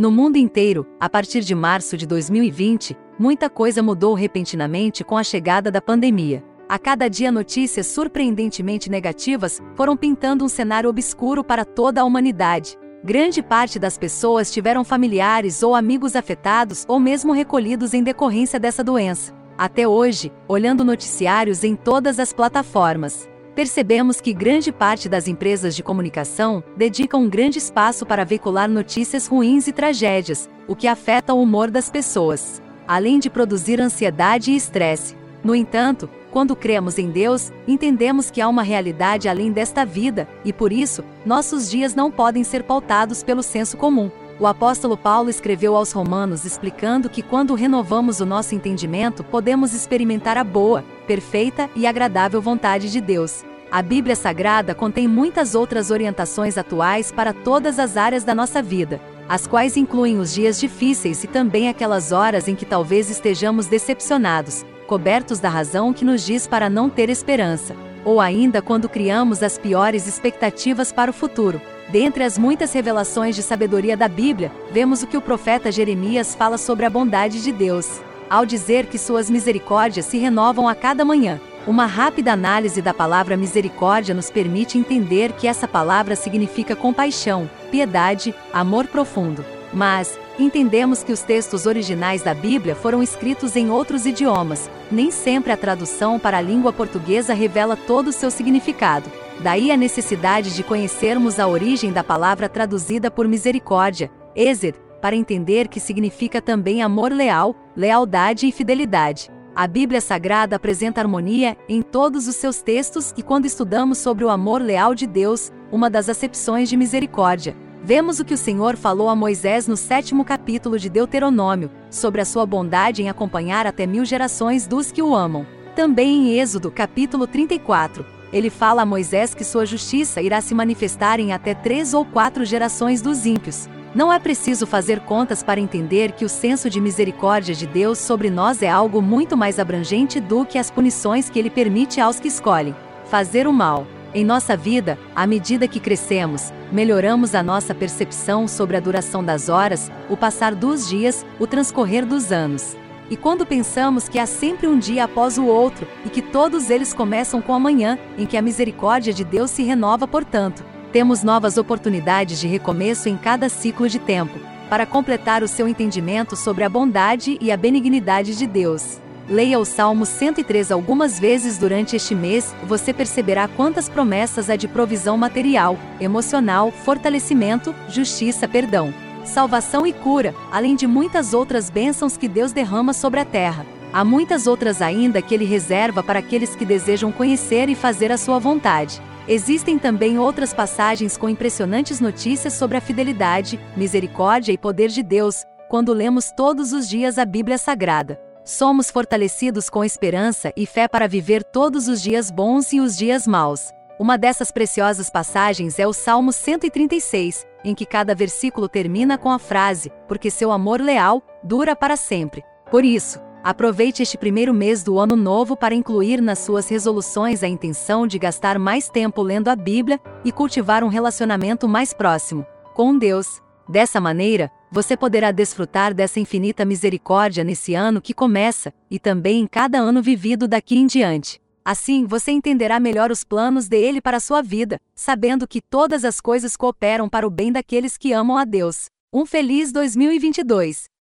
No mundo inteiro, a partir de março de 2020, muita coisa mudou repentinamente com a chegada da pandemia. A cada dia notícias surpreendentemente negativas foram pintando um cenário obscuro para toda a humanidade. Grande parte das pessoas tiveram familiares ou amigos afetados ou mesmo recolhidos em decorrência dessa doença. Até hoje, olhando noticiários em todas as plataformas, percebemos que grande parte das empresas de comunicação dedicam um grande espaço para veicular notícias ruins e tragédias, o que afeta o humor das pessoas, além de produzir ansiedade e estresse. No entanto, quando cremos em Deus, entendemos que há uma realidade além desta vida, e por isso, nossos dias não podem ser pautados pelo senso comum. O apóstolo Paulo escreveu aos Romanos explicando que quando renovamos o nosso entendimento, podemos experimentar a boa, perfeita e agradável vontade de Deus. A Bíblia Sagrada contém muitas outras orientações atuais para todas as áreas da nossa vida, as quais incluem os dias difíceis e também aquelas horas em que talvez estejamos decepcionados, cobertos da razão que nos diz para não ter esperança, ou ainda quando criamos as piores expectativas para o futuro. Dentre as muitas revelações de sabedoria da Bíblia, vemos o que o profeta Jeremias fala sobre a bondade de Deus, ao dizer que suas misericórdias se renovam a cada manhã. Uma rápida análise da palavra misericórdia nos permite entender que essa palavra significa compaixão, piedade, amor profundo. Mas, entendemos que os textos originais da Bíblia foram escritos em outros idiomas, nem sempre a tradução para a língua portuguesa revela todo o seu significado. Daí a necessidade de conhecermos a origem da palavra traduzida por misericórdia, Ezer, para entender que significa também amor leal, lealdade e fidelidade. A Bíblia Sagrada apresenta harmonia em todos os seus textos e quando estudamos sobre o amor leal de Deus, uma das acepções de misericórdia, vemos o que o Senhor falou a Moisés no sétimo capítulo de Deuteronômio, sobre a sua bondade em acompanhar até mil gerações dos que o amam. Também em Êxodo capítulo 34, ele fala a Moisés que sua justiça irá se manifestar em até três ou quatro gerações dos ímpios. Não é preciso fazer contas para entender que o senso de misericórdia de Deus sobre nós é algo muito mais abrangente do que as punições que ele permite aos que escolhem fazer o mal. Em nossa vida, à medida que crescemos, melhoramos a nossa percepção sobre a duração das horas, o passar dos dias, o transcorrer dos anos. E quando pensamos que há sempre um dia após o outro, e que todos eles começam com amanhã, em que a misericórdia de Deus se renova, portanto, temos novas oportunidades de recomeço em cada ciclo de tempo, para completar o seu entendimento sobre a bondade e a benignidade de Deus. Leia o Salmo 103 algumas vezes durante este mês, você perceberá quantas promessas há de provisão material, emocional, fortalecimento, justiça, perdão salvação e cura, além de muitas outras bênçãos que Deus derrama sobre a terra. Há muitas outras ainda que Ele reserva para aqueles que desejam conhecer e fazer a sua vontade. Existem também outras passagens com impressionantes notícias sobre a fidelidade, misericórdia e poder de Deus, quando lemos todos os dias a Bíblia Sagrada. Somos fortalecidos com esperança e fé para viver todos os dias bons e os dias maus. Uma dessas preciosas passagens é o Salmo 136, em que cada versículo termina com a frase: Porque seu amor leal dura para sempre. Por isso, aproveite este primeiro mês do ano novo para incluir nas suas resoluções a intenção de gastar mais tempo lendo a Bíblia e cultivar um relacionamento mais próximo com Deus. Dessa maneira, você poderá desfrutar dessa infinita misericórdia nesse ano que começa e também em cada ano vivido daqui em diante. Assim você entenderá melhor os planos dele para a sua vida, sabendo que todas as coisas cooperam para o bem daqueles que amam a Deus. Um feliz 2022!